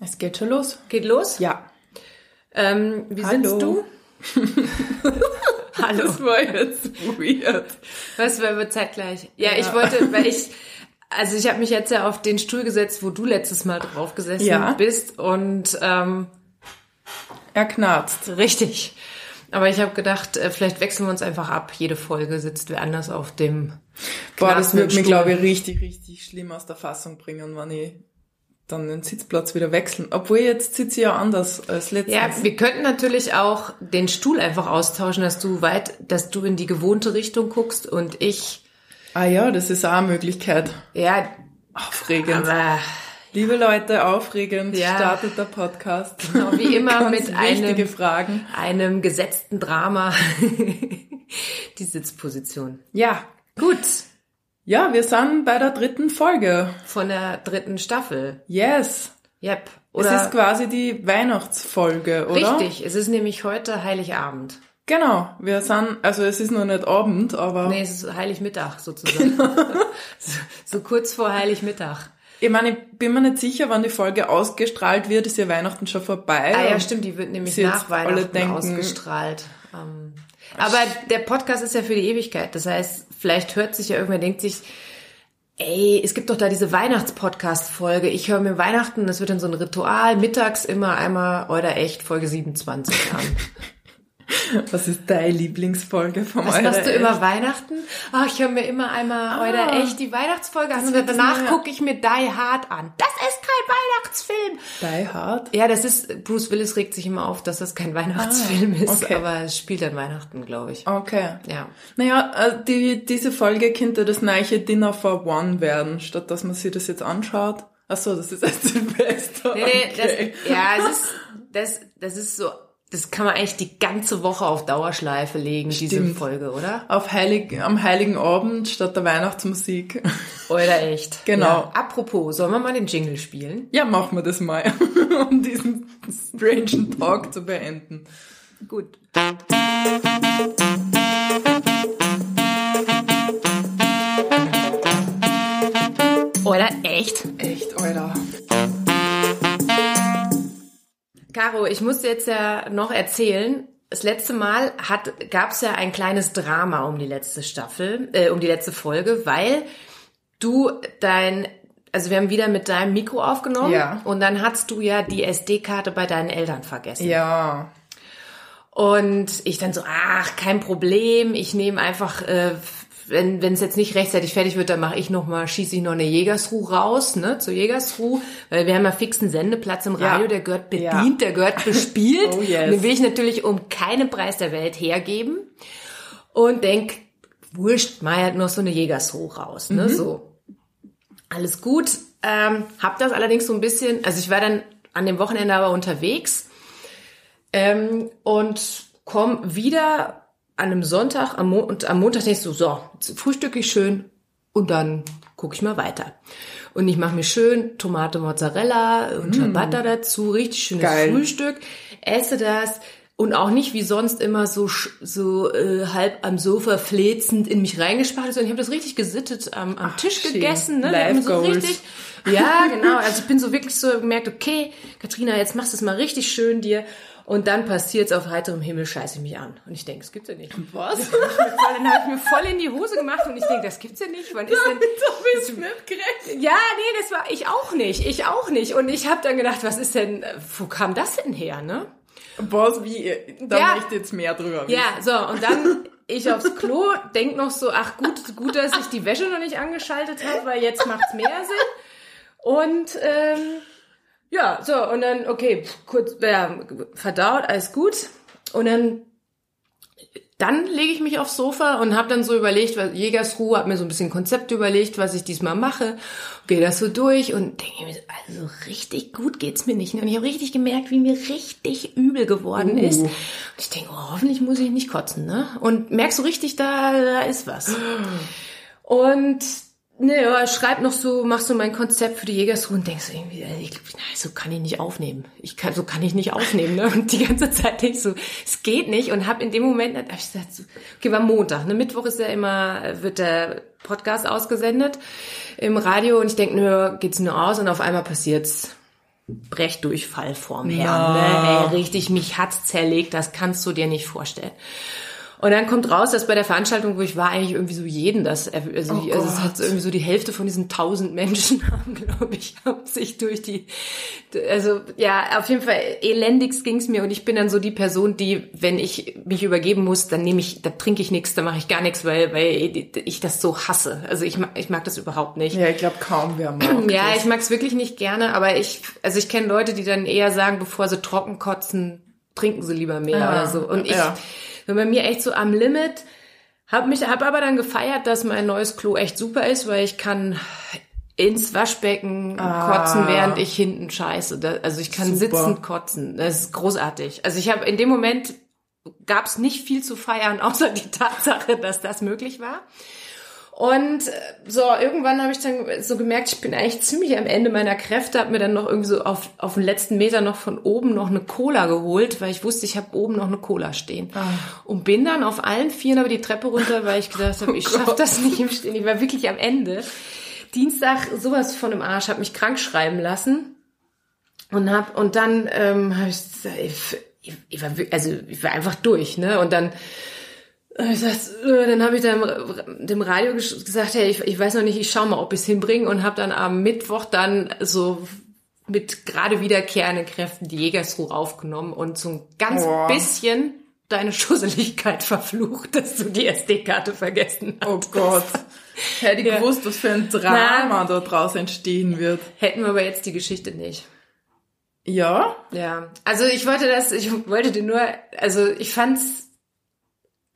Es geht schon los. Geht los? Ja. Ähm, wie Hallo. sitzt du? Hallo. Das war jetzt weird. Was war wir zeitgleich? Ja, Ja. ich wollte, weil ich, also ich habe mich jetzt ja auf den Stuhl gesetzt, wo du letztes Mal drauf gesessen Ja. bist und ähm, Er knarzt. richtig. Aber ich habe gedacht, äh, vielleicht wechseln wir uns einfach ab. Jede Folge sitzt wer anders auf dem. Boah, das wird mich, Stuhl. glaube ich, richtig, richtig schlimm aus der Fassung bringen, wenn ich dann den Sitzplatz wieder wechseln. Obwohl jetzt sitze ich ja anders als letztes. Ja, wir könnten natürlich auch den Stuhl einfach austauschen, dass du weit, dass du in die gewohnte Richtung guckst und ich, ah ja, das ist auch eine Möglichkeit. ja, Aufregend. aber Liebe Leute, aufregend Ja. startet der Podcast. Genau, wie immer mit einem- Fragen. einem gesetzten Drama die Sitzposition. Ja. Gut, Ja, wir sind bei der dritten Folge. von der dritten Staffel. Yes. Yep. es Oder ist quasi die Weihnachtsfolge, oder? richtig, es ist nämlich heute Heiligabend. Genau. Wir sind, also es ist noch nicht Abend, aber Nee, es ist Heiligmittag sozusagen. so, so kurz vor Heiligmittag. ich meine, ich bin mir nicht sicher, wann die Folge ausgestrahlt wird, ist ja Weihnachten schon vorbei. Ah ja, stimmt, die wird nämlich nach jetzt alle Weihnachten denken- ausgestrahlt. Ähm, aber der Podcast ist ja für die Ewigkeit. Das heißt, vielleicht hört sich ja irgendwer, denkt sich, ey, es gibt doch da diese Weihnachts-Podcast-Folge. Ich höre mir Weihnachten, das wird dann so ein Ritual, mittags immer einmal oder echt Folge 27 an. Was ist deine Lieblingsfolge vom Was machst du Echt? immer Weihnachten? Ach, ich höre mir immer einmal oder echt die Weihnachtsfolge an und danach gucke ich mir Die Hard an. Das ist kein Weihnachtsfilm. Die Hard? Ja, das ist, Bruce Willis regt sich immer auf, dass das kein Weihnachtsfilm ist, okay. aber es spielt an Weihnachten, glaube ich. Okay. Ja. Naja, äh, die, diese Folge könnte das neue Dinner for One werden, statt dass man sich das jetzt anschaut. Ach so, das ist ein Silvester. Nee, nee, okay. das, ja, es ist, das, das ist so, das kann man eigentlich die ganze Woche auf Dauerschleife legen, diese Stimmt. Folge, oder? Auf Heilig, am Heiligen Abend statt der Weihnachtsmusik. Oder echt? Genau. Ja. Apropos, sollen wir mal den Jingle spielen? Ja, machen wir das mal, um diesen strange Talk zu beenden. Gut. Oder echt? Echt, Alter. Caro, ich muss dir jetzt ja noch erzählen. Das letzte Mal hat, gab's ja ein kleines Drama um die letzte Staffel, äh, um die letzte Folge, weil du dein, also wir haben wieder mit deinem Mikro aufgenommen Ja. und dann hast du ja die SD-Karte bei deinen Eltern vergessen. Ja. Und ich dann so, ach, kein Problem, ich nehme einfach, äh, wenn wenn es jetzt nicht rechtzeitig fertig wird, dann mache ich noch mal, schieße ich noch eine Jägersruh raus, ne, zur Jägersruh, weil wir haben ja fixen Sendeplatz im Radio, Ja. der gehört bedient, Ja. der gehört bespielt. Oh, yes. Und Den will ich natürlich um keinen Preis der Welt hergeben und denk, wurscht, mal halt noch so eine Jägersruh raus, Mhm. ne, so. Alles gut. Ähm, hab das allerdings so ein bisschen, also ich war dann an dem Wochenende aber unterwegs ähm, und komm wieder an einem Sonntag am Mo und am Montag denkst du, so, frühstücke ich schön und dann gucke ich mal weiter. Und ich mache mir schön Tomate Mozzarella und Ciabatta dazu, richtig schönes Geil. Frühstück, esse das und auch nicht wie sonst immer so so äh, halb am Sofa flezend in mich reingespart, sondern ich habe das richtig gesittet am, am Tisch schön. gegessen, ne? Life so Goals. richtig ja, genau. Also ich bin so wirklich so gemerkt, okay, Katrina, jetzt machst du es mal richtig schön dir. Und dann passiert's auf heiterem Himmel, scheiße ich mich an. Und ich denke, das gibt's ja nicht. Was? Dann habe ich mir voll in die Hose gemacht und ich denke, das gibt's ja nicht. Wann ist denn... Das gerecht. Ja, nee, das war ich auch nicht. Ich auch nicht. Und ich habe dann gedacht, was ist denn, wo kam das denn her, ne? Was, wie? Da Ja. möchte jetzt mehr drüber wissen. Ja, so, und dann ich aufs Klo, denk noch so, ach gut, gut, dass ich die Wäsche noch nicht angeschaltet habe, weil jetzt macht's mehr Sinn. Und ähm, ja, so, und dann, okay, kurz ja, verdaut, alles gut. Und dann dann lege ich mich aufs Sofa und habe dann so überlegt, was Jägersruhe, habe mir so ein bisschen Konzept überlegt, was ich diesmal mache, gehe das so durch und denke mir, also richtig gut geht's mir nicht. Und ich habe richtig gemerkt, wie mir richtig übel geworden ist. Und ich denke, oh, hoffentlich muss ich nicht kotzen, ne? Und merkst so richtig, da, da ist was. Und ne, ja, schreib noch so, mach so mein Konzept für die Jägersruhe und denkst so irgendwie, äh, ich, na, so kann ich nicht aufnehmen. Ich kann, so kann ich nicht aufnehmen, ne? Und die ganze Zeit denk ich so, es geht nicht. Und hab in dem Moment, hab ich gesagt, so, okay, war Montag, ne? Mittwoch ist ja immer, wird der Podcast ausgesendet im Radio und ich denk, nö, geht's nur aus und auf einmal passiert's. Brechdurchfall vorm Herrn. Ne? Ey, richtig, mich hat's zerlegt, das kannst du dir nicht vorstellen. Und dann kommt raus, dass bei der Veranstaltung, wo ich war, eigentlich irgendwie so jeden das, also, Oh also es hat irgendwie so die Hälfte von diesen tausend Menschen haben, glaube ich, haben sich durch die, also ja, auf jeden Fall elendigst ging's mir und ich bin dann so die Person, die, wenn ich mich übergeben muss, dann nehme ich, da trinke ich nichts, da mache ich gar nichts, weil, weil ich das so hasse. Also ich mag, ich mag das überhaupt nicht. Ja, ich glaube kaum wer mag Ja, das. ich mag's wirklich nicht gerne, aber ich, also ich kenne Leute, die dann eher sagen, bevor sie trocken kotzen, trinken sie lieber mehr Ja, oder so. Und ich ja. bin bei mir echt so am Limit. Hab mich, hab aber dann gefeiert, dass mein neues Klo echt super ist, weil ich kann ins Waschbecken kotzen, während ich hinten scheiße. Also ich kann Super. sitzend kotzen. Das ist großartig. Also ich habe in dem Moment gab's nicht viel zu feiern, außer die Tatsache, dass das möglich war. Und äh, so, irgendwann habe ich dann so gemerkt, ich bin eigentlich ziemlich am Ende meiner Kräfte, habe mir dann noch irgendwie so auf, auf den letzten Meter noch von oben noch eine Cola geholt, weil ich wusste, ich habe oben noch eine Cola stehen. Und bin dann auf allen Vieren aber die Treppe runter, weil ich gedacht habe, ich schaff das nicht im Stehen. Ich war wirklich am Ende. Dienstag sowas von im Arsch, habe mich krank schreiben lassen und hab und dann ähm, habe ich, ich, ich war also ich war einfach durch, ne? Und dann ich gesagt, äh, dann habe ich dann dem Radio gesagt, hey, ich, ich weiß noch nicht, ich schau mal, ob ich es hinbringe und habe dann am Mittwoch dann so mit gerade wiederkehrenden Kräften die Jägersruhe aufgenommen und so ein ganz Boah. bisschen deine Schusseligkeit verflucht, dass du die SD-Karte vergessen hast. Oh Gott. Hätte ich Ja. gewusst, was für ein Drama da draus entstehen wird. Hätten wir aber jetzt die Geschichte nicht. Ja? Ja, also ich wollte das, ich wollte dir nur, also ich fand's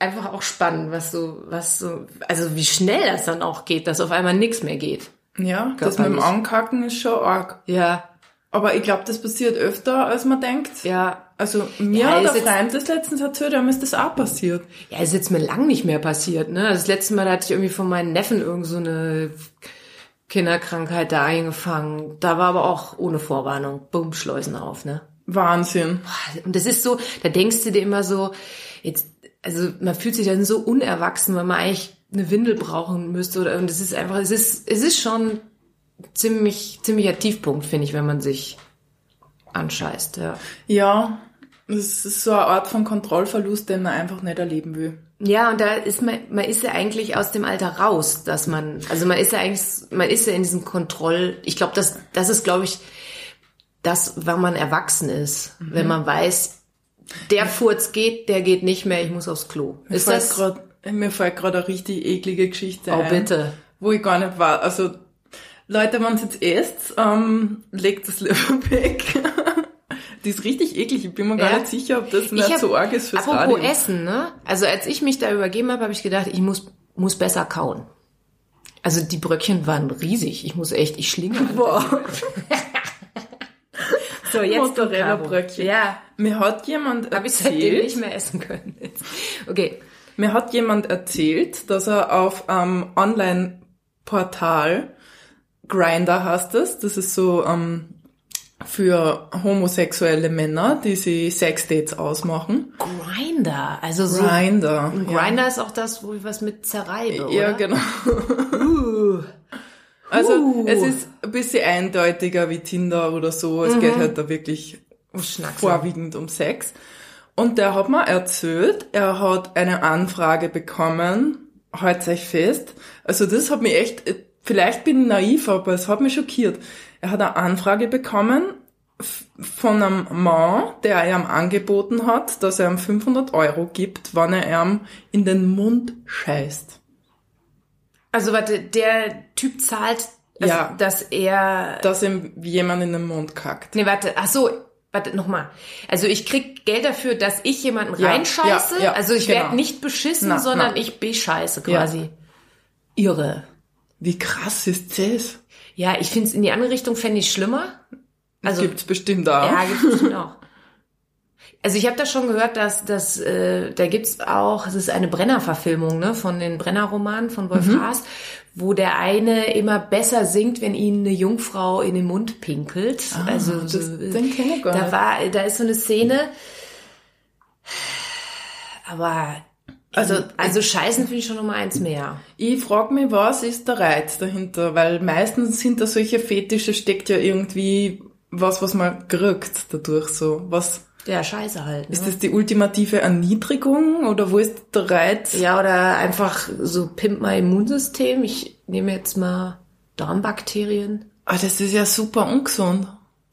einfach auch spannend, was so, was so, also wie schnell das dann auch geht, dass auf einmal nichts mehr geht. Ja, das mit dem. Ankacken ist schon arg. Ja, Aber ich glaube, das passiert öfter, als man denkt. ja. Also mir Ja, der Freund das letztens erzählt, ihm ist das auch passiert. Ja, ist jetzt mir lang nicht mehr passiert, ne? Das letzte Mal da hatte ich irgendwie von meinen Neffen irgend so eine Kinderkrankheit da eingefangen. Da war aber auch ohne Vorwarnung. Bumm, Schleusen auf, ne? Wahnsinn. Und das ist so, da denkst du dir immer so, jetzt, also man fühlt sich dann so unerwachsen, weil man eigentlich eine Windel brauchen müsste oder und es ist einfach, es ist, es ist schon ziemlich, ziemlicher Tiefpunkt, finde ich, wenn man sich anscheißt, ja. Ja, das ist so eine Art von Kontrollverlust, den man einfach nicht erleben will. Ja, und da ist man, man ist ja eigentlich aus dem Alter raus, dass man, also man ist ja eigentlich, man ist ja in diesem Kontroll, ich glaube, das, das ist, glaube ich, das, wann man erwachsen ist, wenn man weiß, der Furz geht, der geht nicht mehr, ich muss aufs Klo. Mir Ist fällt das? grad, mir fällt gerade eine richtig eklige Geschichte Oh, ein. bitte. Wo ich gar nicht war. Also, Leute, wenn jetzt esst, ähm, legt das lieber weg. Die ist richtig eklig. Ich bin mir gar Ja. nicht sicher, ob das nicht so arg ist fürs Apropos. Essen, ne? Also als ich mich da übergeben habe, habe ich gedacht, ich muss, muss besser kauen. Also die Bröckchen waren riesig. Ich muss echt, ich schlinge. Boah. So, jetzt. Mozzarella-Bröckchen. Ja, Mir hat jemand habe ich seitdem erzählt, nicht mehr essen können. Okay. mir hat jemand erzählt, dass er auf einem Online-Portal, Grinder heißt das, das ist so ähm, für homosexuelle Männer, die sie Sexdates ausmachen. Grinder, also so. Grinder. Grinder ist auch das, wo ich was mit zerreibe, Ja, oder? genau. Uh. Also Uh. es ist ein bisschen eindeutiger wie Tinder oder so. Es geht halt da wirklich Schnacksen. vorwiegend um Sex. Und der hat mir erzählt, er hat eine Anfrage bekommen, halt euch fest. Also das hat mich echt, vielleicht bin ich naiv, aber es hat mich schockiert. Er hat eine Anfrage bekommen von einem Mann, der ihm angeboten hat, dass er ihm 500 Euro gibt, wann er ihm in den Mund scheißt. Also warte, der Typ zahlt, also, Ja. dass er Dass ihm jemand in den Mund kackt. Nee, warte, ach so, warte, nochmal. Also ich krieg Geld dafür, dass ich jemanden Ja, reinscheiße. ja, ja, also ich genau. werde nicht beschissen, Na, sondern na. ich bescheiße quasi. Irre. Wie krass ist das? Ja, ich finde es in die andere Richtung fände ich schlimmer. Also Gibt's bestimmt auch. ja, gibt's bestimmt auch. Also ich habe da schon gehört, dass, dass äh, da gibt's auch, es ist eine Brenner-Verfilmung ne, von den Brenner-Romanen von Wolf Mhm. Haas, wo der eine immer besser singt, wenn ihn eine Jungfrau in den Mund pinkelt. also Ah, das- so, den kenn ich gar da nicht. war, da ist so eine Szene. Aber also, Also- also Scheißen finde ich schon nochmal eins mehr. Ich frage mich, was ist der Reiz dahinter? Weil meistens sind da solche Fetische, steckt ja irgendwie was, was man kriegt dadurch so? Was, Ja, scheiße halt. Ne? ist das die ultimative Erniedrigung oder wo ist der Reiz? Ja, oder einfach so pimp mein Immunsystem. Ich nehme jetzt mal Darmbakterien. Ah, das ist ja super ungesund.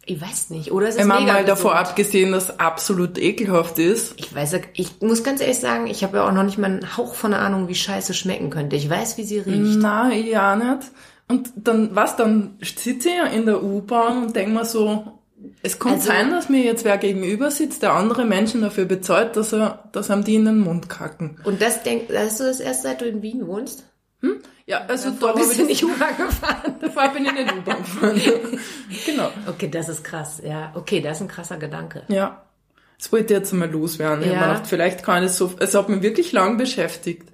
Ich weiß nicht. Oder es ist meine mega mal davor gesund. abgesehen, dass es absolut ekelhaft ist. Ich weiß, ja- ich muss ganz ehrlich sagen, ich habe ja auch noch nicht mal einen Hauch von der Ahnung, wie Scheiße schmecken könnte. Ich weiß, wie sie riecht. Na, ich auch nicht. Und dann, was, dann sitze ich ja in der U-Bahn und denke mir so, es kann Also- sein, dass mir jetzt wer gegenüber sitzt, der andere Menschen dafür bezahlt, dass er, dass einem die in den Mund kacken. Und das denk, hast du das erst seit du in Wien wohnst? Ja, also Davor bist du habe nicht ich U-Bahn gefahren. davor bin ich nicht U-Bahn gefahren. genau. Okay, das ist krass. Ja, okay, das ist ein krasser Gedanke. Ja. Das wollte ich jetzt einmal loswerden. Ich Ja. hab mir gedacht, vielleicht kann ich so, es hat mich wirklich lang beschäftigt,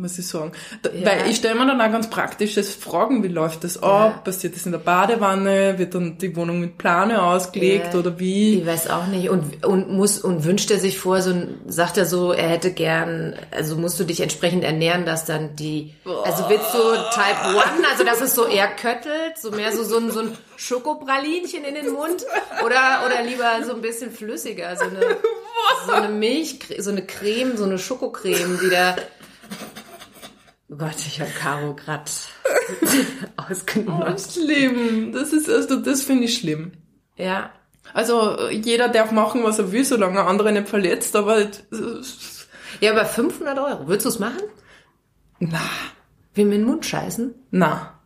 muss ich sagen. Da, Ja. Weil ich stelle mir dann auch ganz praktisches Fragen, wie läuft das ab? Passiert das in der Badewanne? Wird dann die Wohnung mit Plane ausgelegt Ja. oder wie? Ich weiß auch nicht. Und, und muss, und wünscht er sich vor, so ein, sagt er so, er hätte gern, also musst du dich entsprechend ernähren, dass dann die, also willst du Type 1, also dass es so eher köttelt, so mehr so, so ein, so ein Schokopralinchen in den Mund? Oder, oder lieber so ein bisschen flüssiger, so eine, so eine Milch, so eine Creme, so eine Schokocreme, die da, oh Gott, ich habe Caro grad ausgenommen. Schlimm. Das ist, also, das finde ich schlimm. Ja. Also, jeder darf machen, was er will, solange er andere nicht verletzt, aber, äh, Ja, aber 500 Euro, würdest du es machen? na, Wie mir den Mund scheißen? na.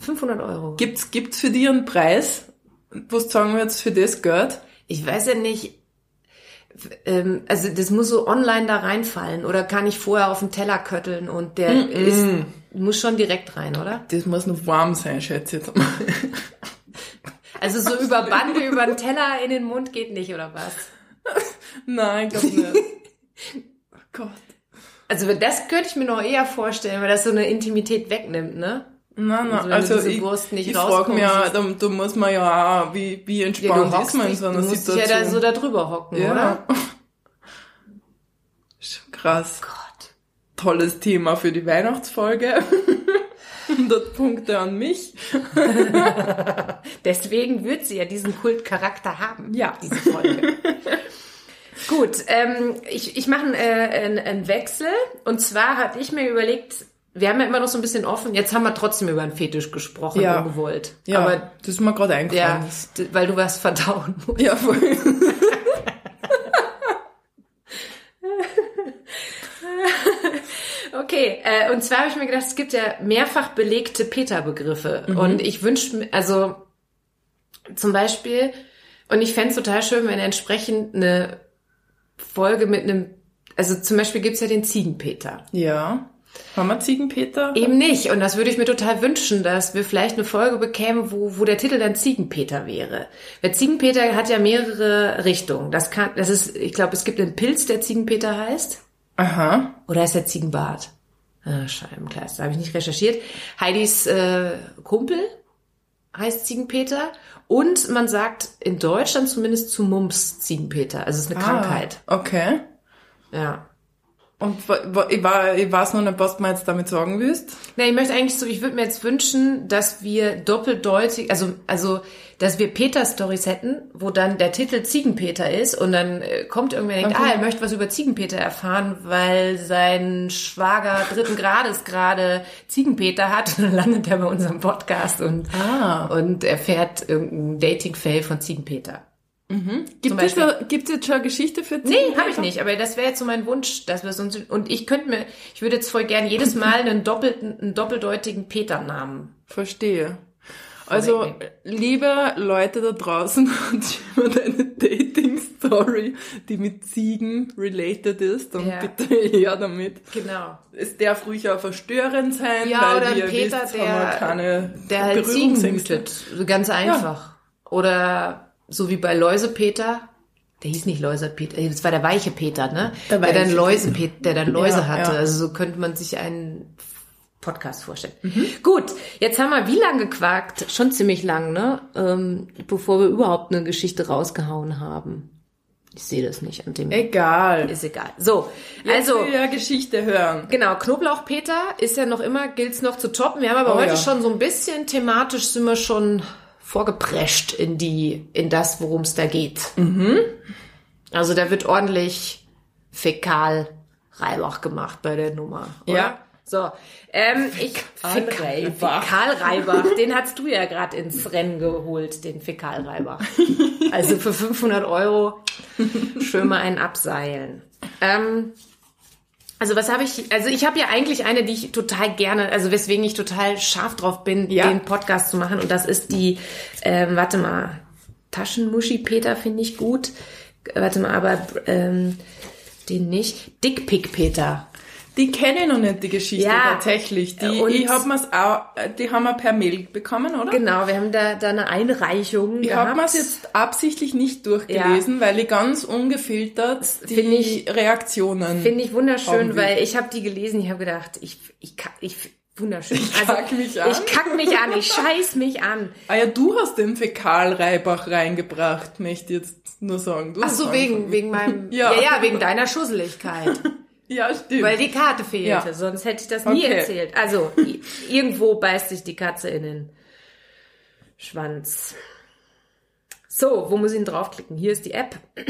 500 Euro. Gibt's, gibt's für dich einen Preis? Was sagen wir jetzt für das Geld? Ich weiß ja nicht, ähm, also das muss so online da reinfallen oder kann ich vorher auf den Teller kötteln und der ist, muss schon direkt rein, oder? Das muss noch warm sein, schätze ich jetzt mal. Also so über Bande, über den Teller in den Mund geht nicht, oder was? Nein, ich glaube nicht. Oh Gott. Also das könnte ich mir noch eher vorstellen, weil das so eine Intimität wegnimmt, ne? Nein, Also nein, also, du diese ich, ich frage mich ja, da, da muss man ja auch, wie, wie entspannt ist man in so du einer musst dich Situation. ja da so da drüber hocken, ja. oder? Schon krass. Gott. Tolles Thema für die Weihnachtsfolge. 100 Punkte an mich. Deswegen wird sie ja diesen Kultcharakter haben, Ja. diese Folge. Gut, ähm, ich, ich mache äh, einen, einen Wechsel. Und zwar hatte ich mir überlegt, wir haben ja immer noch so ein bisschen offen, jetzt haben wir trotzdem über einen Fetisch gesprochen, Ja. ungewollt. Ja, Aber das ist mir gerade eingefallen. ja, weil du was verdauen musst. Ja, voll. Okay, äh, und zwar habe ich mir gedacht, es gibt ja mehrfach belegte Peter-Begriffe. Mhm. Und ich wünsche mir, also zum Beispiel, und ich fänd's total schön, wenn entsprechend eine Folge mit einem, also zum Beispiel gibt's ja den Ziegenpeter. ja. Haben wir Ziegenpeter? Eben nicht. Und das würde ich mir total wünschen, dass wir vielleicht eine Folge bekämen, wo, wo der Titel dann Ziegenpeter wäre. Weil Ziegenpeter hat ja mehrere Richtungen. Das kann, das ist, ich glaube, es gibt einen Pilz, der Ziegenpeter heißt. Aha. Oder ist der Ziegenbart? Ah, Scheibenklar, da habe ich nicht recherchiert. Heidis äh, Kumpel heißt Ziegenpeter. Und man sagt in Deutschland zumindest zu Mumps Ziegenpeter. Also es ist eine Krankheit. Ah, okay. Ja. Und ich, war, ich weiß noch nicht, was du mir jetzt damit sagen willst. Na, ich möchte eigentlich so, ich würde mir jetzt wünschen, dass wir doppeldeutig, also, also, dass wir Peter-Stories hätten, wo dann der Titel Ziegenpeter ist und dann äh, kommt irgendwer und denkt, Okay. ah, er möchte was über Ziegenpeter erfahren, weil sein Schwager dritten Grades gerade Ziegenpeter hat und dann landet er bei unserem Podcast und, Ah. und erfährt irgendein Dating-Fail von Ziegenpeter. Gibt es Beispiel. schon, gibt's jetzt schon eine Geschichte für Nee, Ziegenpeter? habe ich nicht, aber das wäre jetzt so mein Wunsch, dass wir es uns und ich könnte mir, ich würde jetzt voll gern jedes Mal einen doppelten, einen doppeldeutigen Peter-Namen Verstehe. Also, liebe Leute da draußen, hat jemand eine Dating-Story, die mit Ziegen related ist, dann Ja. bitte her damit. Genau. Es darf ruhig auch verstörend sein, Ja, weil oder ihr Peter, wisst, der, haben wir keine der halt Ziegen hütet. So Ganz einfach. Oder so wie bei Läusepeter. Der hieß nicht Läusepeter, äh, das war der weiche Peter, ne? Der Der, dann Läuse, der dann Läuse Ja, hatte. ja. Also so könnte man sich einen Podcast vorstellen. Mhm. Gut, jetzt haben wir wie lange gequakt? Schon ziemlich lang, ne? Ähm, bevor wir überhaupt eine Geschichte rausgehauen haben. Ich sehe das nicht an dem. Egal. Ist egal. So, Also, also will ja Geschichte hören. Genau, Knoblauchpeter ist ja noch immer, gilt's noch zu toppen. Wir haben aber Oh heute ja. schon so ein bisschen thematisch sind wir schon vorgeprescht in die, in das, worum es da geht. Mhm. Also da wird ordentlich Fäkal Reibach gemacht bei der Nummer. Oder? Ja. So, ähm, ich Fäkalreibach. Fäkalreibach, den hast du ja gerade ins Rennen geholt, den Fäkalreibach. Also für 500 Euro schön mal einen abseilen. Ähm, also was habe ich? Also ich habe ja eigentlich eine, die ich total gerne, also weswegen ich total scharf drauf bin, Ja. den Podcast zu machen. Und das ist die, ähm, warte mal, Taschenmuschi Peter finde ich gut. Äh, Warte mal, aber ähm, den nicht. Dickpick Peter. Die kenne ich noch nicht, die Geschichte Ja. tatsächlich. Die, Und- ich hab mir's auch, die haben wir per Mail bekommen, oder? Genau, wir haben da, da eine Einreichung Ich habe mir's jetzt absichtlich nicht durchgelesen, weil ich ganz ungefiltert die find ich- Reaktionen. Finde ich wunderschön, weil ich habe die gelesen, ich habe gedacht, ich, ich, ich, wunderschön. Ich kack mich an. Ich kack mich an, ich scheiß mich an. ah ja, du hast den Fäkalreibach reingebracht, möchte ich jetzt nur sagen. Du Ach so, wegen, angefangen. wegen meinem, Ja. ja. ja, wegen deiner Schusseligkeit. Ja, stimmt. Weil die Karte fehlte, Ja. sonst hätte ich das nie Okay. erzählt. Also, irgendwo beißt sich die Katze in den Schwanz. So, wo muss ich denn draufklicken? Hier ist die App.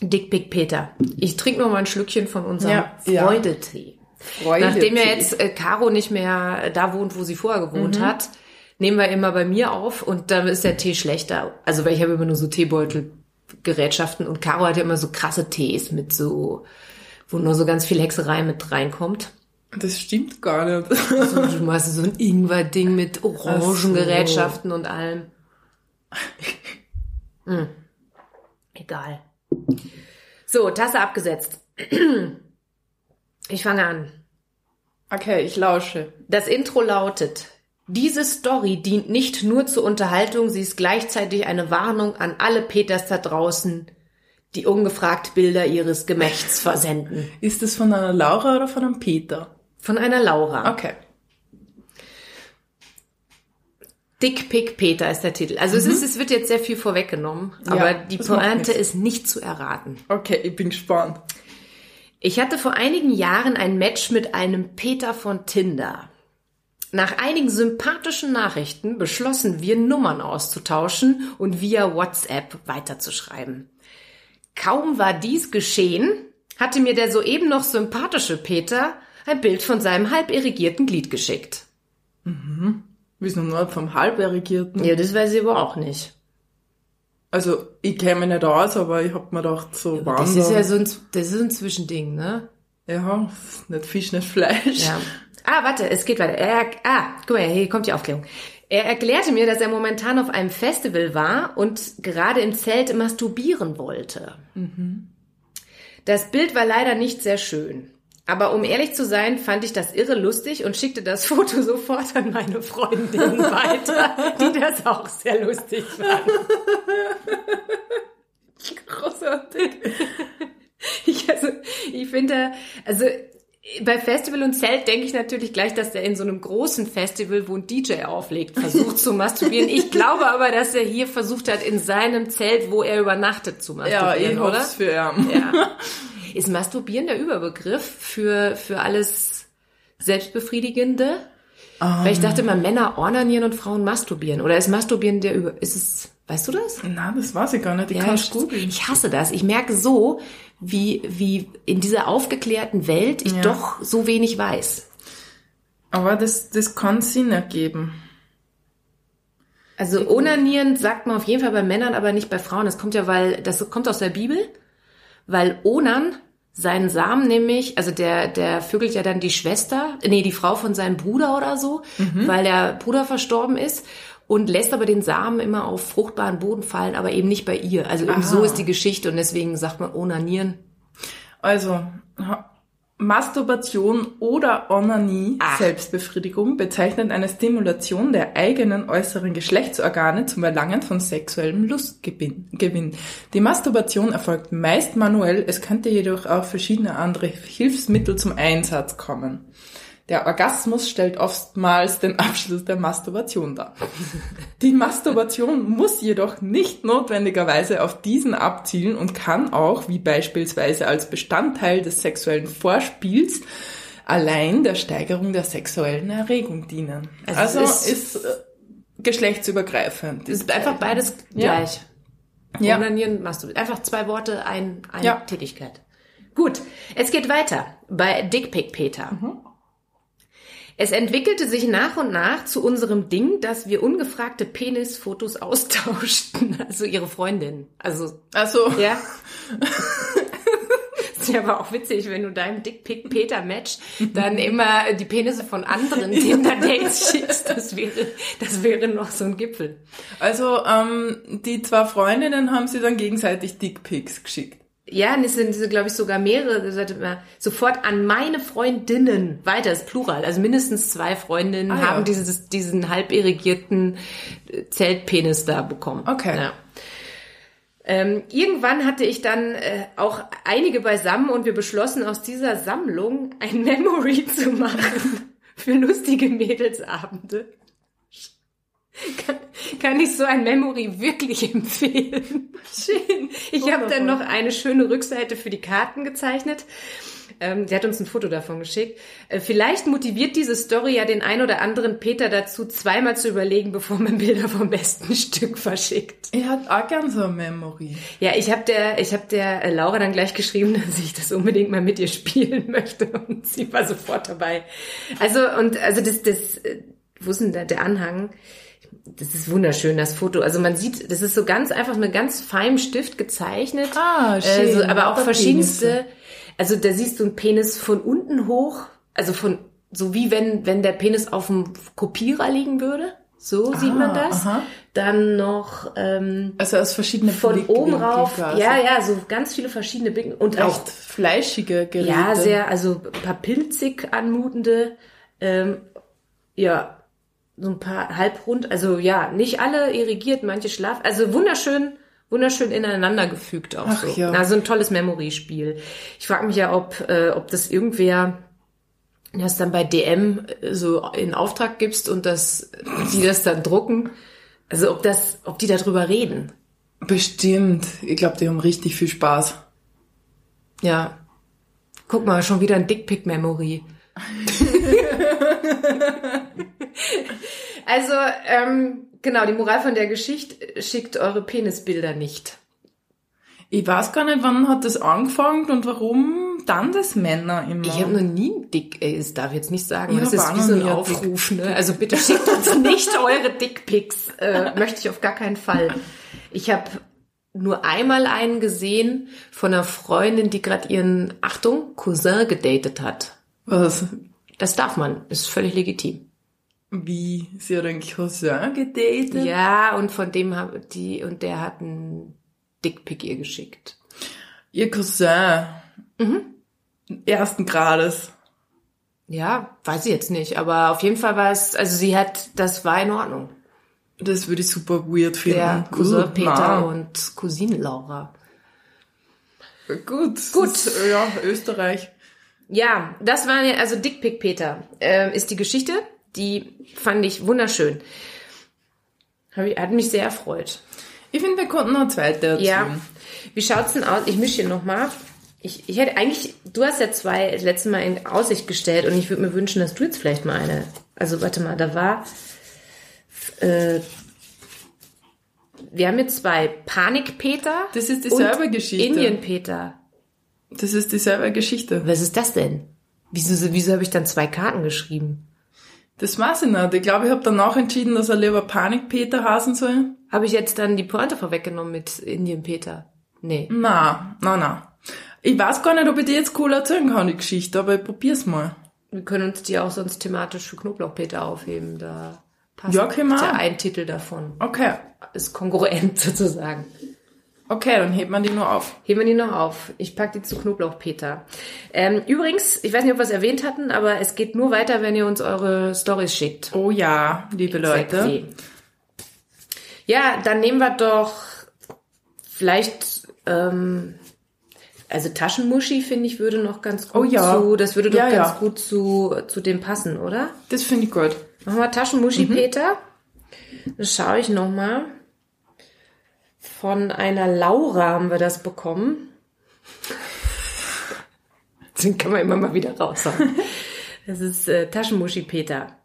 Dickpick Peter. Ich trinke noch mal ein Schlückchen von unserem Ja. Freudetee. Freude. Nachdem ja jetzt äh, Caro nicht mehr da wohnt, wo sie vorher gewohnt Mhm. hat, nehmen wir immer bei mir auf und dann ist der Tee schlechter. Also weil ich habe immer nur so Teebeutelgerätschaften und Caro hat ja immer so krasse Tees mit so, wo nur so ganz viel Hexerei mit reinkommt. Das stimmt gar nicht. So, du machst so ein Ingwer-Ding mit Orangengerätschaften und allem. Hm. Egal. So, Tasse abgesetzt. Ich fange an. Okay, ich lausche. Das Intro lautet, diese Story dient nicht nur zur Unterhaltung, sie ist gleichzeitig eine Warnung an alle Peters da draußen, die ungefragt Bilder ihres Gemächts versenden. Ist das von einer Laura oder von einem Peter? Von einer Laura. Okay. Dickpick Peter ist der Titel. Also es, ist, es wird jetzt sehr viel vorweggenommen, aber die das macht Pointe ist nicht zu erraten. Okay, ich bin gespannt. Ich hatte vor einigen Jahren ein Match mit einem Peter von Tinder. Nach einigen sympathischen Nachrichten beschlossen wir, Nummern auszutauschen und via WhatsApp weiterzuschreiben. Kaum war dies geschehen, hatte mir der soeben noch sympathische Peter ein Bild von seinem halb irrigierten Glied geschickt. Wieso nur vom Halberigierten? Ja, das weiß ich aber auch nicht. Also, ich kenne mich nicht aus, aber ich hab mir gedacht, so waren Das da- ist ja so ein, das ist ein Zwischending, ne? Ja, nicht Fisch, nicht Fleisch. Ja. Ah, warte, es geht weiter. Er, ah, guck mal, hier kommt die Aufklärung. Er erklärte mir, dass er momentan auf einem Festival war und gerade im Zelt masturbieren wollte. Das Bild war leider nicht sehr schön. Aber um ehrlich zu sein, fand ich das irre lustig und schickte das Foto sofort an meine Freundin weiter, die das auch sehr lustig fand. Großartig. Ich, also, ich finde, also bei Festival und Zelt denke ich natürlich gleich, dass der in so einem großen Festival, wo ein DJ auflegt, versucht zu masturbieren. Ich glaube aber, dass er hier versucht hat, in seinem Zelt, wo er übernachtet, zu Ja, masturbieren, ich oder? für ihn. Ja. Ist Masturbieren der Überbegriff für, für alles Selbstbefriedigende? Weil ich dachte immer, Männer ornanieren und Frauen masturbieren. Oder ist Masturbieren der Über... Ist es... Weißt du das? Na, das weiß ich gar nicht. Ich Ja, ich, googeln. ich hasse das. Ich merke so, wie, wie in dieser aufgeklärten Welt ich Ja. doch so wenig weiß. Aber das, das kann Sinn ergeben. Also onanieren sagt man auf jeden Fall bei Männern, aber nicht bei Frauen. Das kommt ja, weil, das kommt aus der Bibel, weil Onan seinen Samen nämlich, also der, der vögelt ja dann die Schwester, nee, die Frau von seinem Bruder oder so, weil der Bruder verstorben ist und lässt aber den Samen immer auf fruchtbaren Boden fallen, aber eben nicht bei ihr. Also eben so ist die Geschichte und deswegen sagt man onanieren. Also, Masturbation oder Onanie, Ach. Selbstbefriedigung, bezeichnet eine Stimulation der eigenen äußeren Geschlechtsorgane zum Erlangen von sexuellem Lustgewinn. Gewinn. Die Masturbation erfolgt meist manuell, es könnte jedoch auch verschiedene andere Hilfsmittel zum Einsatz kommen. Der Orgasmus stellt oftmals den Abschluss der Masturbation dar. Die Masturbation muss jedoch nicht notwendigerweise auf diesen abzielen und kann auch, wie beispielsweise als Bestandteil des sexuellen Vorspiels, allein der Steigerung der sexuellen Erregung dienen. Also Also, es ist, äh, geschlechtsübergreifend. Es ist einfach beides gleich. Ja. Onanieren du. Einfach zwei Worte, ein, eine Ja. Tätigkeit. Gut, es geht weiter bei Dickpick Peter. Mhm. Es entwickelte sich nach und nach zu unserem Ding, dass wir ungefragte Penisfotos austauschten. Also ihre Freundin. Also, Also, ja. ist ja aber auch witzig, wenn du deinem Dickpick Peter Match dann immer die Penisse von anderen Tinder-Dates schickst. Das wäre, das wäre noch so ein Gipfel. also ähm, die zwei Freundinnen haben sie dann gegenseitig Dickpics geschickt. Ja, und es sind, glaube ich, sogar mehrere, das sollte man sofort an meine Freundinnen, weiter ist Plural, also mindestens zwei Freundinnen Ah, ja. haben dieses, diesen halb irrigierten äh, Zeltpenis da bekommen. Okay. Ja. Ähm, irgendwann hatte ich dann äh, auch einige beisammen und wir beschlossen, aus dieser Sammlung ein Memory zu machen für lustige Mädelsabende. Kann, kann ich so ein Memory wirklich empfehlen? Schön. Ich habe dann noch eine schöne Rückseite für die Karten gezeichnet. Ähm, sie hat uns ein Foto davon geschickt. Äh, vielleicht motiviert diese Story ja den ein oder anderen Peter dazu, zweimal zu überlegen, bevor man Bilder vom besten Stück verschickt. Ich hatte auch gern so eine Memory. Ja, ich habe der, ich habe der äh, Laura dann gleich geschrieben, dass ich das unbedingt mal mit ihr spielen möchte und sie war sofort dabei. Also und also das, das, äh, wo ist denn da der Anhang? Das ist wunderschön, das Foto. Also man sieht, das ist so ganz einfach mit ganz feinem Stift gezeichnet. Ah, schön. Äh, so, aber auch verschiedenste. Also da siehst du einen Penis von unten hoch, also von so wie wenn wenn der Penis auf dem Kopierer liegen würde. So sieht man das. aha. Dann noch ähm, Also aus verschiedenen von Blickwinkeln oben rauf, ja, ja, so ganz viele verschiedene Blicken und auch, Recht fleischige Geräte. ja, sehr, also paar pilzig anmutende, ähm, ja, so ein paar halbrund, also ja, nicht alle irrigiert, manche schlaf, also wunderschön, wunderschön ineinander gefügt auch Ach so. ja. Also ein tolles Memory-Spiel. Ich frage mich ja, ob, äh, ob das irgendwer das dann bei DM so in Auftrag gibst und das, die das dann drucken. Also ob das, ob die darüber reden. Bestimmt. Ich glaube, die haben richtig viel Spaß. Ja. Guck mal, schon wieder ein Dickpick-Memory. also, ähm, genau, die Moral von der Geschichte, schickt eure Penisbilder nicht. Ich weiß gar nicht, wann hat das angefangen und warum dann das Männer immer. Ich habe noch nie ein Dick, ey, das darf ich jetzt nicht sagen. Ich das ist wie so ein Aufruf, ne? Also bitte schickt uns nicht eure Dickpics. Äh, möchte ich auf gar keinen Fall. Ich habe nur einmal einen gesehen von einer Freundin, die gerade ihren, Achtung, Cousin gedatet hat. Was? Das darf man, ist völlig legitim. Wie? Sie hat einen Cousin gedatet? Ja, und von dem hab die, und der hat einen Dickpick ihr geschickt. Ihr Cousin. Mhm. Ersten Grades. Ja, weiß ich jetzt nicht, aber auf jeden Fall war es, also sie hat, das war in Ordnung. Das würde ich super weird finden. Der Cousin Uh, Peter na. und Cousine Laura. Gut. Gut. Ist, ja, Österreich. Ja, das war ja, also Dickpick Peter ähm, ist die Geschichte, die fand ich wunderschön. Ich, hat mich sehr erfreut. Ich finde, wir konnten noch zweite erzählen. Ja. Wie schaut's denn aus? Ich mische hier nochmal. Ich, ich hätte eigentlich, du hast ja zwei das letzte Mal in Aussicht gestellt und ich würde mir wünschen, dass du jetzt vielleicht mal eine. Also warte mal, da war. Äh, wir haben jetzt zwei. Panik-Peter. Das ist dieselbe Geschichte. Indien-Peter. Das ist dieselbe Geschichte. Was ist das denn? Wieso, wieso habe ich dann zwei Karten geschrieben? Das weiß ich nicht. Ich glaube, ich habe danach entschieden, dass er lieber Panik-Peter hasen soll. Habe ich jetzt dann die Pointe vorweggenommen mit Indien-Peter? Nee. Na, na, na. Ich weiß gar nicht, ob ich die jetzt cool erzählen kann, die Geschichte, aber ich probier's mal. Wir können uns die auch sonst thematisch für Knoblauchpeter aufheben. Da passt Ja, wir ja auch. ein Titel davon. Okay. Ist kongruent sozusagen. Okay, dann hebt man die nur auf. Heben wir die noch auf. Ich pack die zu Knoblauchpeter. Ähm, übrigens, ich weiß nicht, ob wir es erwähnt hatten, aber es geht nur weiter, wenn ihr uns eure Stories schickt. Oh ja, liebe Leute. Sexy. Ja, dann nehmen wir doch vielleicht, ähm, also Taschenmuschi, finde ich, würde noch ganz gut Oh ja. zu, das würde doch Ja, ganz ja. gut zu, zu dem passen, oder? Das finde ich gut. Machen wir Taschenmuschi, Mhm. Peter. Das schaue ich noch mal. Von einer Laura haben wir das bekommen. Den kann man immer mal wieder raushauen. Das ist äh, Taschenmuschi Peter.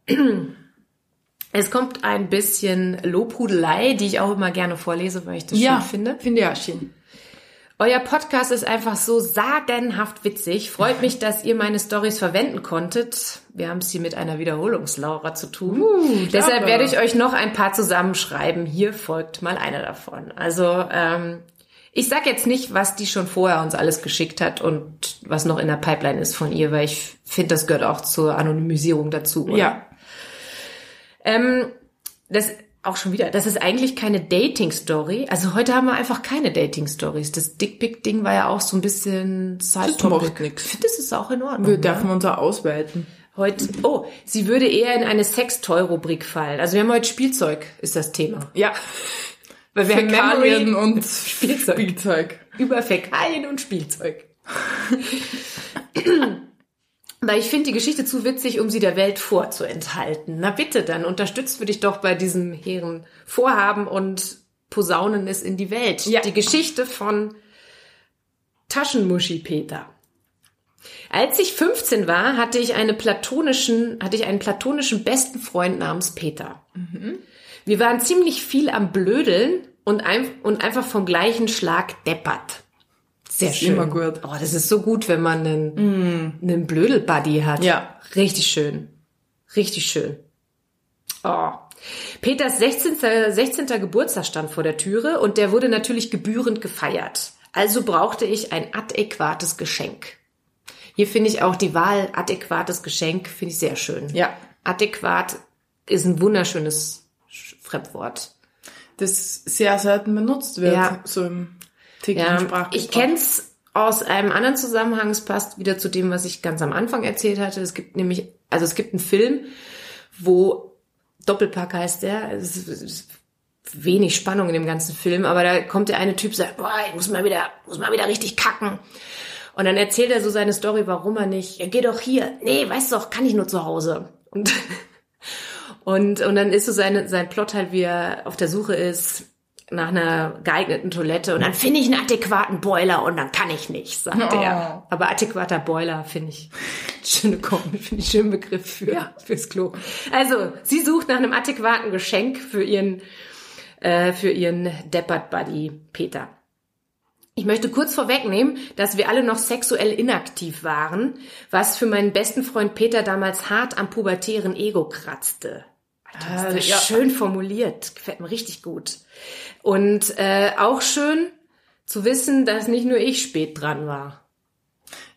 Es kommt ein bisschen Lobhudelei, die ich auch immer gerne vorlese, weil ich das Ja, schön finde. finde ich auch schön. Euer Podcast ist einfach so sagenhaft witzig. Freut mich, dass ihr meine Stories verwenden konntet. Wir haben es hier mit einer Wiederholungslaura zu tun. Deshalb aber- werde ich euch noch ein paar zusammenschreiben. Hier folgt mal einer davon. Also ähm, ich sag jetzt nicht, was die schon vorher uns alles geschickt hat und was noch in der Pipeline ist von ihr, weil ich finde, das gehört auch zur Anonymisierung dazu. Oder? Ja. Ähm, das auch schon wieder, das ist eigentlich keine Dating-Story. Also heute haben wir einfach keine Dating-Stories. Das Dickpick-Ding war ja auch so ein bisschen Side-Topic. macht nix. Ich finde, das ist auch in Ordnung. Wir ne? dürfen uns auch ausweiten. Heute, oh, sie würde eher in eine Sextoy-Rubrik fallen. Also wir haben heute Spielzeug, ist das Thema. Ja. Weil wir haben Fäkalien Memory und Spielzeug. Spielzeug. über Fäkalien und Spielzeug. Weil ich finde die Geschichte zu witzig, um sie der Welt vorzuenthalten. Na bitte, dann unterstützt wir dich doch bei diesem hehren Vorhaben und posaunen es in die Welt. Ja. Die Geschichte von Taschenmuschi Peter. Als ich 15 war, hatte ich eine platonischen, hatte ich einen platonischen besten Freund namens Peter. Wir waren ziemlich viel am Blödeln und, ein, und einfach vom gleichen Schlag deppert. Sehr schön. immer gut. Oh, das ist so gut, wenn man einen, einen Blödel-Buddy hat. Ja. Richtig schön. Richtig schön. Oh. Peters 16. 16. Geburtstag stand vor der Türe und der wurde natürlich gebührend gefeiert. Also brauchte ich ein adäquates Geschenk. Hier finde ich auch die Wahl adäquates Geschenk, finde ich sehr schön. Ja. Adäquat ist ein wunderschönes Sch- Fremdwort. Das sehr selten benutzt wird. Ja. So im Ja, ich kenn's aus einem anderen Zusammenhang. Es passt wieder zu dem, was ich ganz am Anfang erzählt hatte. Es gibt nämlich, also es gibt einen Film, wo Doppelpack heißt der. Es ist, es ist wenig Spannung in dem ganzen Film, aber da kommt der eine Typ, sagt, boah, ich muss mal wieder, muss mal wieder richtig kacken. Und dann erzählt er so seine Story, warum er nicht, ja, geh doch hier. Nee, weißt du doch, kann ich nur zu Hause. Und, und, und dann ist so seine, sein Plot halt, wie er auf der Suche ist nach einer geeigneten Toilette und dann finde ich einen adäquaten Boiler und dann kann ich nicht, sagt Oh. er. Aber adäquater Boiler finde ich schöne Kommen, finde ich schönen Begriff für, fürs Klo. Also, sie sucht nach einem adäquaten Geschenk für ihren, äh, für ihren Deppert Buddy Peter. Ich möchte kurz vorwegnehmen, dass wir alle noch sexuell inaktiv waren, was für meinen besten Freund Peter damals hart am pubertären Ego kratzte. Alter, das ist ja. schön formuliert, gefällt mir richtig gut. Und äh, auch schön zu wissen, dass nicht nur ich spät dran war.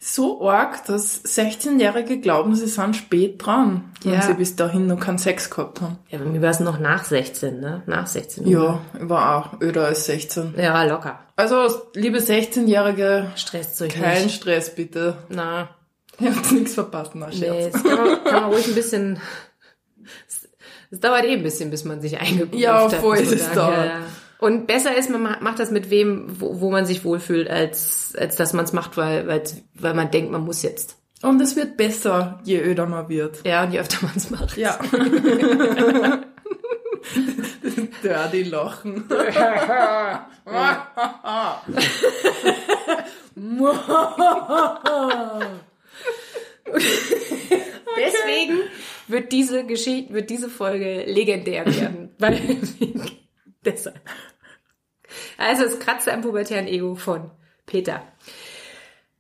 So arg, dass 16-Jährige glauben, sie sind spät dran, wenn Ja. sie bis dahin noch keinen Sex gehabt haben. Ja, bei mir war es noch nach 16, ne? Nach 16. Ja, ich war auch öder als 16. Ja, locker. Also, liebe 16-Jährige, Stresst euch kein nicht. Stress bitte. Na, Ihr habt nichts verpasst, na nee, Scherz. es kann man, kann man ruhig ein bisschen... Es, dauert eh ein bisschen, bis man sich eingegroovt Ja, hat. voll man ist es dauert. Ja, ja. Und besser ist, man ma- macht das mit wem, wo, wo man sich wohlfühlt, als, als dass man es macht, weil, weil, weil man denkt, man muss jetzt. Und es wird besser, je öder man wird. Ja, und je öfter man es macht. Ja. Dirty Lachen. Deswegen wird diese Geschichte, wird diese Folge legendär werden. Weil, deshalb. Also es kratzte am pubertären Ego von Peter.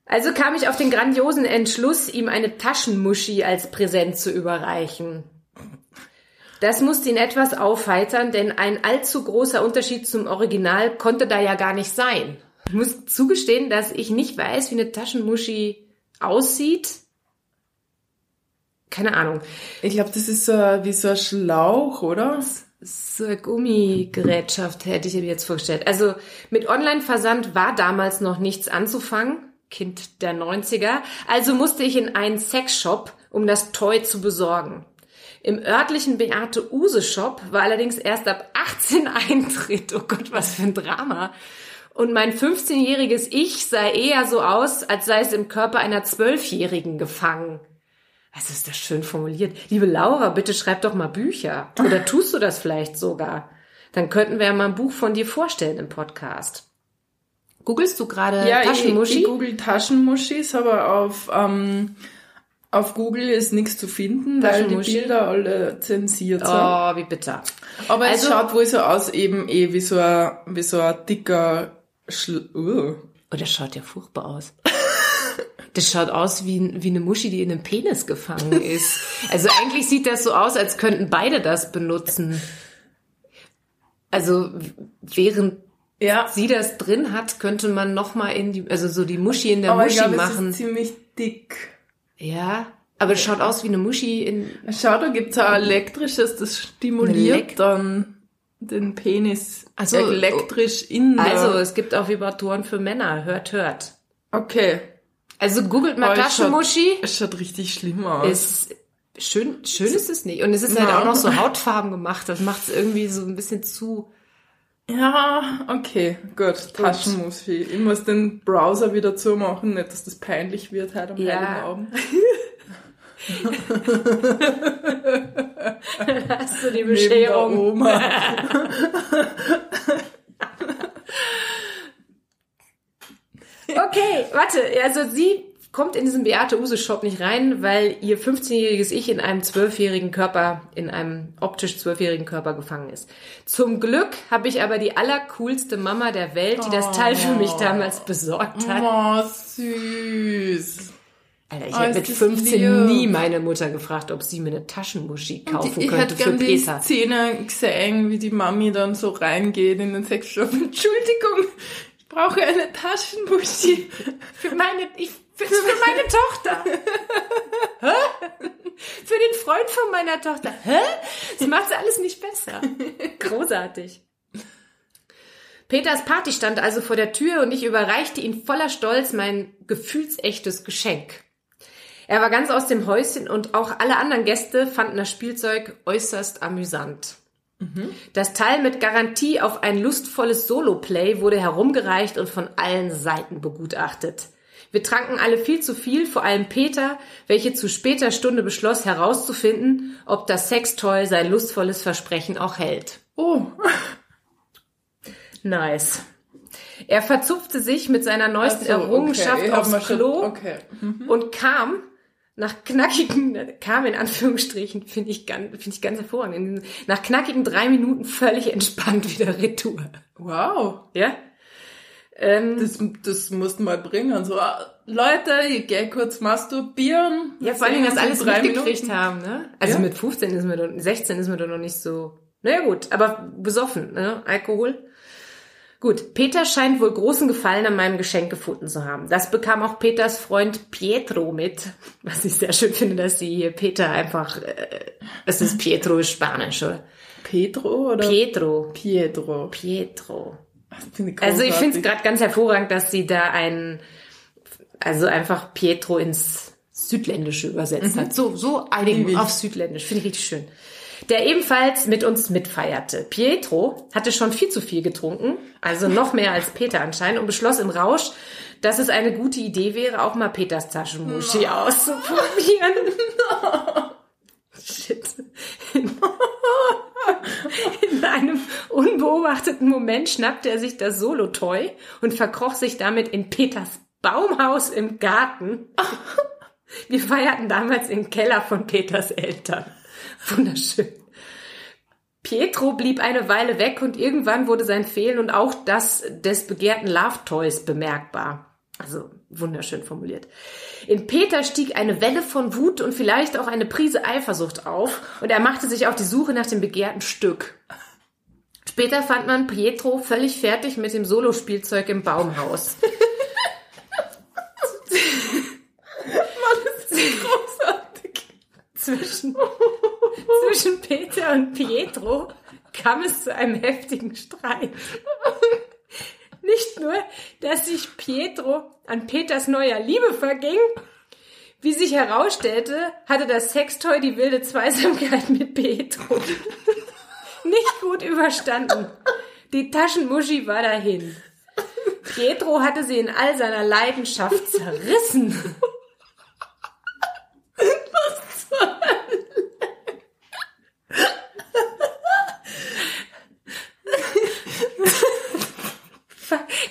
Also kam ich auf den grandiosen Entschluss, ihm eine Taschenmuschi als Präsent zu überreichen. Das musste ihn etwas aufheitern, denn ein allzu großer Unterschied zum Original konnte da ja gar nicht sein. Ich muss zugestehen, dass ich nicht weiß, wie eine Taschenmuschi aussieht. Keine Ahnung. Ich glaube, das ist so wie so ein Schlauch, oder? So eine Gummigerätschaft hätte ich mir jetzt vorgestellt. Also mit Online-Versand war damals noch nichts anzufangen. Kind der 90er. Also musste ich in einen Sexshop, um das Toy zu besorgen. Im örtlichen Beate Use Shop war allerdings erst ab 18 Eintritt. Oh Gott, was für ein Drama. Und mein 15-jähriges Ich sah eher so aus, als sei es im Körper einer Zwölfjährigen gefangen. Was ist das schön formuliert? Liebe Laura, bitte schreib doch mal Bücher. Oder tust du das vielleicht sogar? Dann könnten wir ja mal ein Buch von dir vorstellen im Podcast. Googlest du gerade Ja, ich, Taschenmuschi? ich google Taschenmuschis, aber auf ähm, Auf Google ist nichts zu finden, weil die? Bilder alle zensiert sind. Oh, wie bitter. Aber es Also- schaut wohl so aus, eben eh wie so ein, wie so ein dicker Schl uh. Oh, das schaut ja furchtbar aus. Das schaut aus wie, wie eine Muschi, die in einem Penis gefangen ist. Also eigentlich sieht das so aus, als könnten beide das benutzen. Also während Ja, sie das drin hat, könnte man noch mal in die, also so die Muschi in der aber ich Muschi glaube, es machen. ist ziemlich dick. Ja, aber es schaut aus wie eine Muschi in. Schau, da gibt's auch ein elektrisches, das stimuliert dann den Penis Ach so, elektrisch in. Also es gibt auch Vibratoren für Männer. Hört, hört. okay, Also googelt mal schaut- Taschenmuschi. es schaut richtig schlimm aus. Ist schön, schön ist es nicht. Und es ist halt Ja. auch noch so hautfarben gemacht. Das macht es irgendwie so ein bisschen zu. Ja, okay, gut. Taschenmuschi. Ich muss den Browser wieder zumachen, nicht, dass das peinlich wird heute am Ja. Heiligen Abend. Hast du die Neben der Oma. Okay, warte. Also sie kommt in diesen Beate Use Shop nicht rein, weil ihr 15-jähriges Ich in einem 12-jährigen Körper, in einem optisch 12-jährigen Körper gefangen ist. Zum Glück habe ich aber die allercoolste Mama der Welt, die das Teil für mich damals besorgt hat. Oh, süß. Alter, ich Oh, habe ist mit das 15 lieb. nie meine Mutter gefragt, ob sie mir eine Taschenmuschi kaufen ich könnte hätte für gern die Peter. Szene gesehen, wie die Mami dann so reingeht in den Sexshop. Entschuldigung, ich brauche eine Taschenmuschi. Für meine, ich, für, für meine Tochter. Hä? Für den Freund von meiner Tochter. Hä? Das macht's alles nicht besser. Großartig. Peters Party stand also vor der Tür und ich überreichte ihm voller Stolz mein gefühlsechtes Geschenk. Er war ganz aus dem Häuschen und auch alle anderen Gäste fanden das Spielzeug äußerst amüsant. Das Teil mit Garantie auf ein lustvolles Solo-Play wurde herumgereicht und von allen Seiten begutachtet. Wir tranken alle viel zu viel, vor allem Peter, welche zu später Stunde beschloss herauszufinden, ob das Sextoy sein lustvolles Versprechen auch hält. Oh, Nice. Er verzupfte sich mit seiner neuesten so, Errungenschaft okay, aufs Klo Okay. und kam nach knackigen, kam in Anführungsstrichen, finde ich ganz, finde ich ganz hervorragend, nach knackigen drei Minuten völlig entspannt wieder Retour. Wow. Ja? Ähm, Das, das musst du mal bringen. So, Leute, ich geh kurz masturbieren. ja, vor Dingen, dass alles mitgekriegt Minuten. haben, ne? Also Ja. mit 15 ist doch, 16 ist mir doch noch nicht so, naja gut, aber besoffen, ne? Alkohol. Gut, Peter scheint wohl großen Gefallen an meinem Geschenk gefunden zu haben. Das bekam auch Peters Freund Pietro mit, was ich sehr schön finde, dass sie hier Peter einfach, äh, es ist Pietro ist Spanisch, oder? Pedro oder Pietro. Pietro? Pietro. Ich Also ich finde es gerade ganz hervorragend, dass sie da einen, also einfach Pietro ins Südländische übersetzt hat. So, so einigen auf Südländisch. Finde ich richtig schön. Der ebenfalls mit uns mitfeierte. Pietro hatte schon viel zu viel getrunken, also noch mehr als Peter anscheinend, und beschloss im Rausch, dass es eine gute Idee wäre, auch mal Peters Taschenmuschi auszuprobieren. Shit. In einem unbeobachteten Moment schnappte er sich das Solo-Toy und verkroch sich damit in Peters Baumhaus im Garten. Wir feierten damals im Keller von Peters Eltern. Wunderschön. Pietro blieb eine Weile weg und irgendwann wurde sein Fehlen und auch das des begehrten Love Toys bemerkbar. Also wunderschön formuliert. In Peter stieg eine Welle von Wut und vielleicht auch eine Prise Eifersucht auf und er machte sich auf die Suche nach dem begehrten Stück. Später fand man Pietro völlig fertig mit dem Solospielzeug im Baumhaus. großartig. Zwischen, zwischen Peter und Pietro kam es zu einem heftigen Streit. Nicht nur, dass sich Pietro an Peters neuer Liebe verging, wie sich herausstellte, hatte das Sextoy die wilde Zweisamkeit mit Pietro nicht gut überstanden. Die Taschenmuschi war dahin. Pietro hatte sie in all seiner Leidenschaft zerrissen.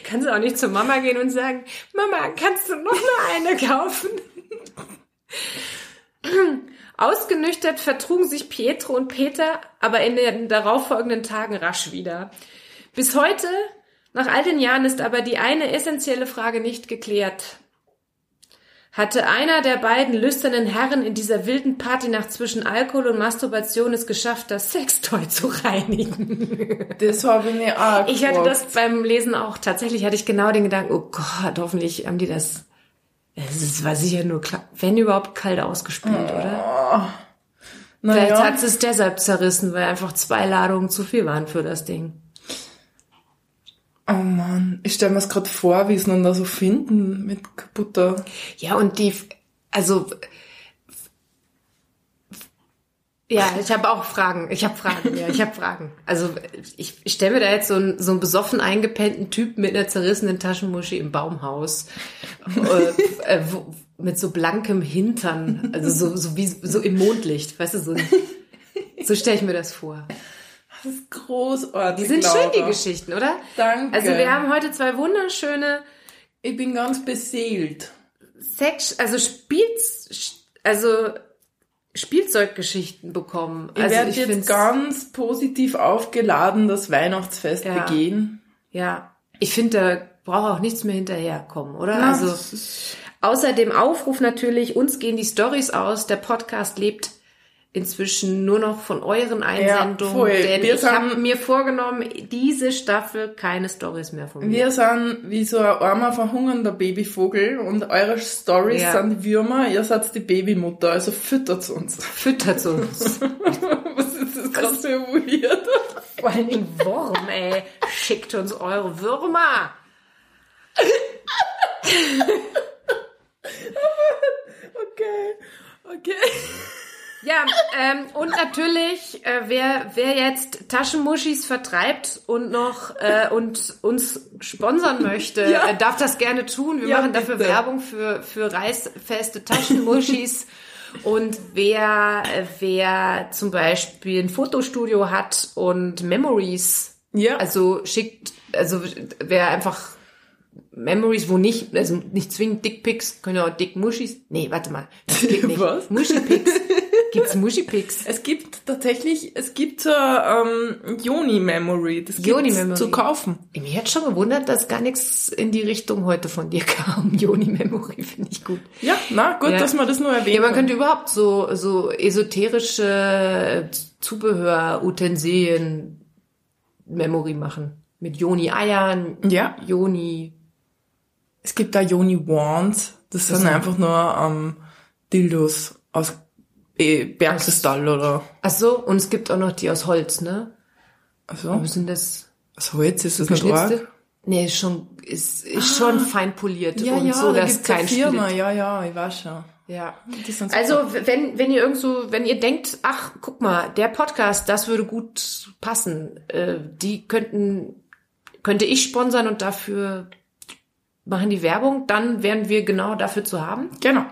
Kannst du auch nicht zur Mama gehen und sagen, Mama, kannst du noch mal eine kaufen? Ausgenüchtert vertrugen sich Pietro und Peter aber in den darauffolgenden Tagen rasch wieder. Bis heute, nach all den Jahren, ist aber die eine essentielle Frage nicht geklärt. Hatte einer der beiden lüsternen Herren in dieser wilden Partynacht zwischen Alkohol und Masturbation es geschafft, das Sextoy zu reinigen? Das habe ich mir auch Ich hatte das beim Lesen auch. Tatsächlich hatte ich genau den Gedanken, oh Gott, hoffentlich haben die das. Es war sicher nur, wenn überhaupt, kalt ausgespült, oder? Vielleicht Naja, hat es deshalb zerrissen, weil einfach zwei Ladungen zu viel waren für das Ding. Ich stelle mir es gerade vor, wie es nun da so finden mit kaputter. Ja, und die, also, ja, ich habe auch Fragen. Ich habe Fragen, ja, ich habe Fragen. Also ich, ich stelle mir da jetzt so einen, so einen besoffen eingepennten Typ mit einer zerrissenen Taschenmuschi im Baumhaus, äh, äh, wo, mit so blankem Hintern, also so, so wie so im Mondlicht, weißt du, so, so stelle ich mir das vor. Das ist großartig. Die sind schön, die Geschichten, oder? Danke. Also wir haben heute zwei wunderschöne Ich bin ganz beseelt. Sex, also Spiels, also Spielzeuggeschichten bekommen. Ich also werde ich jetzt find's- ganz positiv aufgeladen das Weihnachtsfest Ja. begehen. ja, ich finde, da braucht auch nichts mehr hinterherkommen, oder? Na, also außer dem Aufruf natürlich, uns gehen die Stories aus. Der Podcast lebt inzwischen nur noch von euren Einsendungen, voll. denn Wir ich habe mir vorgenommen, diese Staffel keine Stories mehr von mir. Wir sind wie so ein armer, verhungernder Babyvogel und eure Stories Ja. sind die Würmer, ihr seid die Babymutter, also füttert uns. Füttert uns. Was ist das gerade so weird? Vor allen Dingen Wurm, ey. Schickt uns eure Würmer. Okay, okay. Ja, ähm, und natürlich, äh, wer, wer jetzt Taschenmuschis vertreibt und noch äh, und uns sponsern möchte, Ja. äh, darf das gerne tun. Wir Ja, machen dafür bitte. Werbung für, für reißfeste Taschenmuschis. und wer, wer zum Beispiel ein Fotostudio hat und Memories, Ja. also schickt, also wer einfach Memories, wo nicht, also nicht zwingend Dickpics, können auch Dickmuschis. Nee, warte mal. Das geht nicht. Was? Muschipics. Gibt's Muschipics? Es gibt tatsächlich, es gibt so ähm, Joni-Memory, das gibt's Yoni-Memory. zu kaufen. Mich hat schon gewundert, dass gar nichts in die Richtung heute von dir kam. Joni Memory finde ich gut. Ja, na gut, Ja. dass man das nur erwähnt. Ja, man könnte überhaupt so, so esoterische Zubehör, Utensilien Memory machen. Mit Joni-Eiern, Ja. Joni. Es gibt da Joni Wands, das, sind sind- einfach nur ähm, Dildos aus eh, Bergkristall oder Ach so, und es gibt auch noch die aus Holz, ne? also Was sind das? aus Holz ist das nicht arg. Nee, ist schon, ist, ist schon fein poliert Ja, und ja, so, da dass gibt's kein Firma, Split. ja, ja, ich weiß schon. Ja. Also, wenn, wenn ihr irgendwo, wenn ihr denkt, ach, guck mal, der Podcast, das würde gut passen, äh, die könnten, könnte ich sponsern und dafür machen die Werbung, dann wären wir genau dafür zu haben, genau.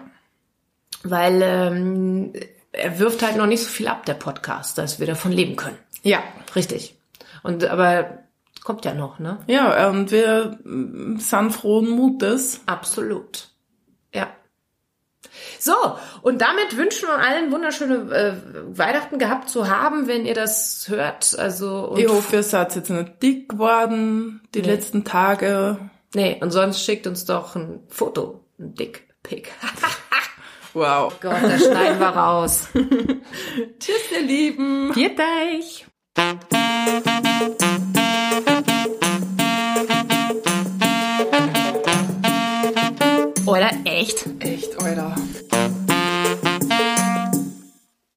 weil ähm, er wirft halt noch nicht so viel ab, der Podcast, dass wir davon leben können. Ja. Richtig. Und aber kommt ja noch, ne? Ja, und wir mm, sind frohen Mutes. Absolut. Ja. So, und damit wünschen wir allen wunderschöne äh, Weihnachten gehabt zu haben, wenn ihr das hört. Also und Ich hoffe, ihr seid jetzt nicht dick geworden die letzten Tage. nee, und sonst schickt uns doch ein Foto, ein Dickpick. Wow. Gott, das schneiden wir raus. Tschüss, ihr Lieben. Viert euch. Oder echt? Echt, Alter.